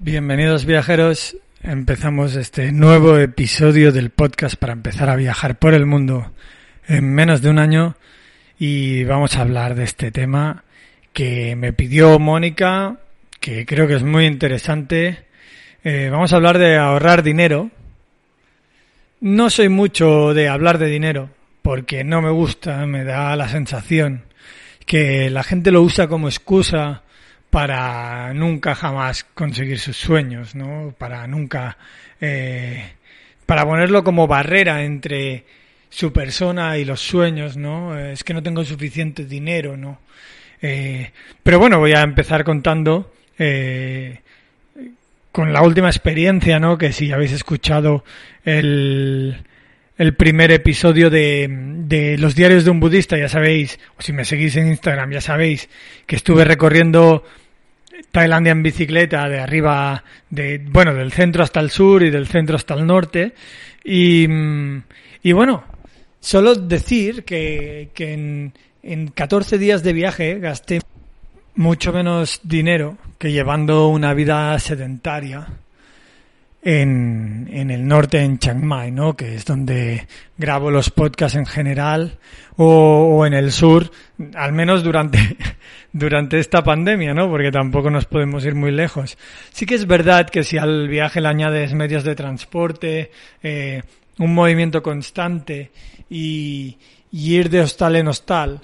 Bienvenidos viajeros, empezamos este nuevo episodio del podcast para empezar a viajar por el mundo en menos de un año y vamos a hablar de este tema que me pidió Mónica, que creo que es muy interesante. Eh, vamos a hablar de ahorrar dinero. No soy mucho de hablar de dinero porque no me gusta, me da la sensación que la gente lo usa como excusa para nunca jamás conseguir sus sueños, ¿no? Para nunca, eh, para ponerlo como barrera entre su persona y los sueños, ¿no? Eh, Es que no tengo suficiente dinero, ¿no? Eh, pero bueno, voy a empezar contando eh, con la última experiencia, ¿no? Que si habéis escuchado el, el primer episodio de, de los diarios de un budista, ya sabéis, o si me seguís en Instagram, ya sabéis que estuve recorriendo Tailandia en bicicleta de arriba, de, bueno, del centro hasta el sur y del centro hasta el norte. Y, y bueno, solo decir que, que en, en 14 días de viaje gasté mucho menos dinero que llevando una vida sedentaria en, en el norte, en Chiang Mai, ¿no? Que es donde grabo los podcasts en general, o, o en el sur, al menos durante, durante esta pandemia, ¿no? Porque tampoco nos podemos ir muy lejos. Sí que es verdad que si al viaje le añades medios de transporte, eh, un movimiento constante y, ir de hostal en hostal,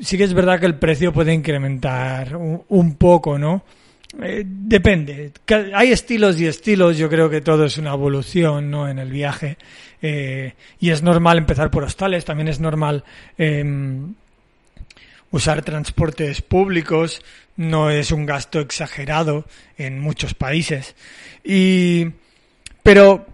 sí que es verdad que el precio puede incrementar un, poco, ¿no? Eh, depende. Hay estilos y estilos. Yo creo que todo es una evolución, ¿no? En el viaje. Eh, y es normal empezar por hostales. También es normal em, usar transportes públicos. No es un gasto exagerado en muchos países. Y, pero,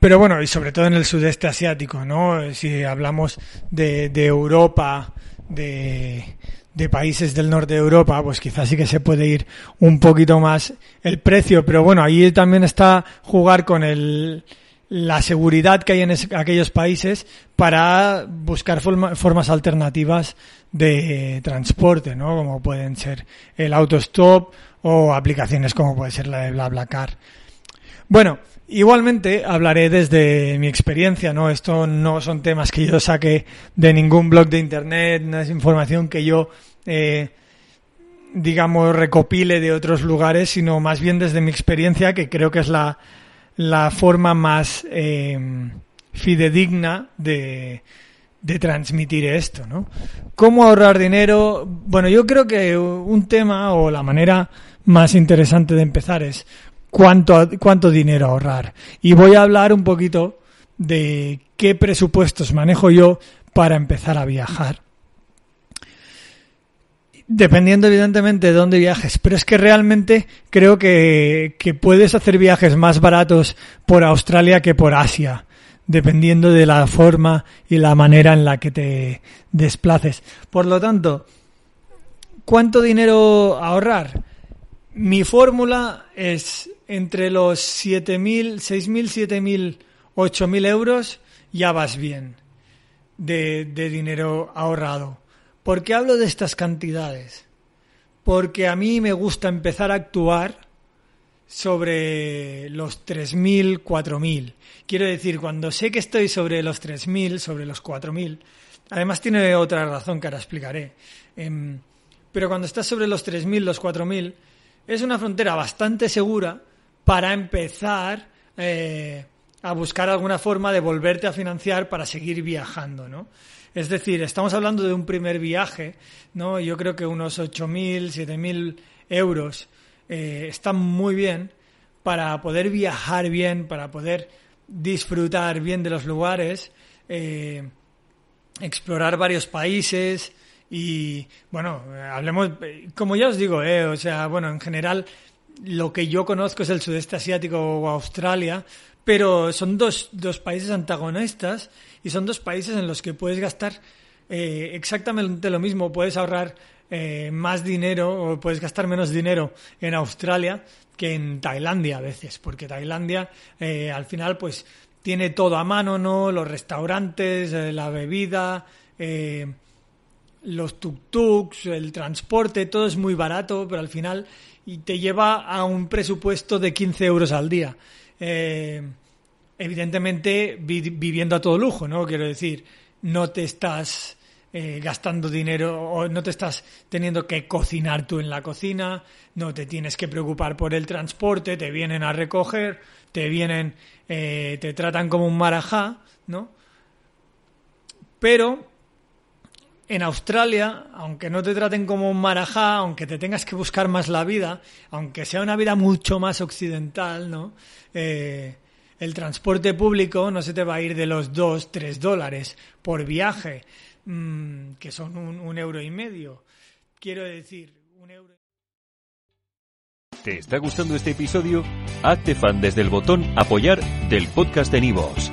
pero bueno, y sobre todo en el sudeste asiático, ¿no? Si hablamos de, de Europa, de, de países del norte de Europa, pues quizás sí que se puede ir un poquito más el precio, pero bueno, ahí también está jugar con el, la seguridad que hay en aquellos países para buscar forma- formas alternativas de transporte, ¿no? Como pueden ser el autostop o aplicaciones como puede ser la de BlaBlaCar. Bueno, igualmente hablaré desde mi experiencia, ¿no? Esto no son temas que yo saque de ningún blog de internet, no es información que yo, eh, digamos, recopile de otros lugares, sino más bien desde mi experiencia, que creo que es la, forma más eh, fidedigna de, de transmitir esto, ¿no? ¿Cómo ahorrar dinero? Bueno, yo creo que un tema o la manera más interesante de empezar es cuánto, cuánto dinero ahorrar. Y voy a hablar un poquito de qué presupuestos manejo yo para empezar a viajar. Dependiendo evidentemente de dónde viajes, pero es que realmente creo que, que puedes hacer viajes más baratos por Australia que por Asia, dependiendo de la forma y la manera en la que te desplaces. Por lo tanto, ¿cuánto dinero ahorrar? Mi fórmula es entre los 7.000, 6.000, 7.000, 8.000 euros, ya vas bien de, dinero ahorrado. ¿Por qué hablo de estas cantidades? Porque a mí me gusta empezar a actuar sobre los 3.000, 4.000. Quiero decir, cuando sé que estoy sobre los 3.000, sobre los 4.000, además tiene otra razón que ahora explicaré, em, pero cuando estás sobre los 3.000, los 4.000, es una frontera bastante segura para empezar eh, a buscar alguna forma de volverte a financiar para seguir viajando, ¿no? Es decir, estamos hablando de un primer viaje, ¿no? Yo creo que unos 8.000, 7.000 euros eh, están muy bien para poder viajar bien, para poder disfrutar bien de los lugares, eh, explorar varios países y, bueno, hablemos, eh, como ya os digo, o sea, bueno, en general lo que yo conozco es el sudeste asiático o Australia, pero son dos, dos países antagonistas y son dos países en los que puedes gastar eh, exactamente lo mismo. Puedes ahorrar eh, más dinero o puedes gastar menos dinero en Australia que en Tailandia a veces, porque Tailandia eh, al final pues tiene todo a mano, ¿no? Los restaurantes, eh, la bebida, eh, los tuk-tuks, el transporte, todo es muy barato, pero al final y te lleva a un presupuesto de 15 euros al día. Eh, evidentemente vi- viviendo a todo lujo, ¿no? Quiero decir, no te estás eh, gastando dinero o no te estás teniendo que cocinar tú en la cocina, no te tienes que preocupar por el transporte, te vienen a recoger, te vienen, eh, te tratan como un marajá, ¿no? Pero en Australia, aunque no te traten como un marajá, aunque te tengas que buscar más la vida, aunque sea una vida mucho más occidental, ¿no? Eh, el transporte público no se te va a ir de los 2, 3 dólares por viaje, mm, que son un, euro y medio. Quiero decir, un euro. ¿Te está gustando este episodio? Hazte fan desde el botón Apoyar del podcast de Nivos.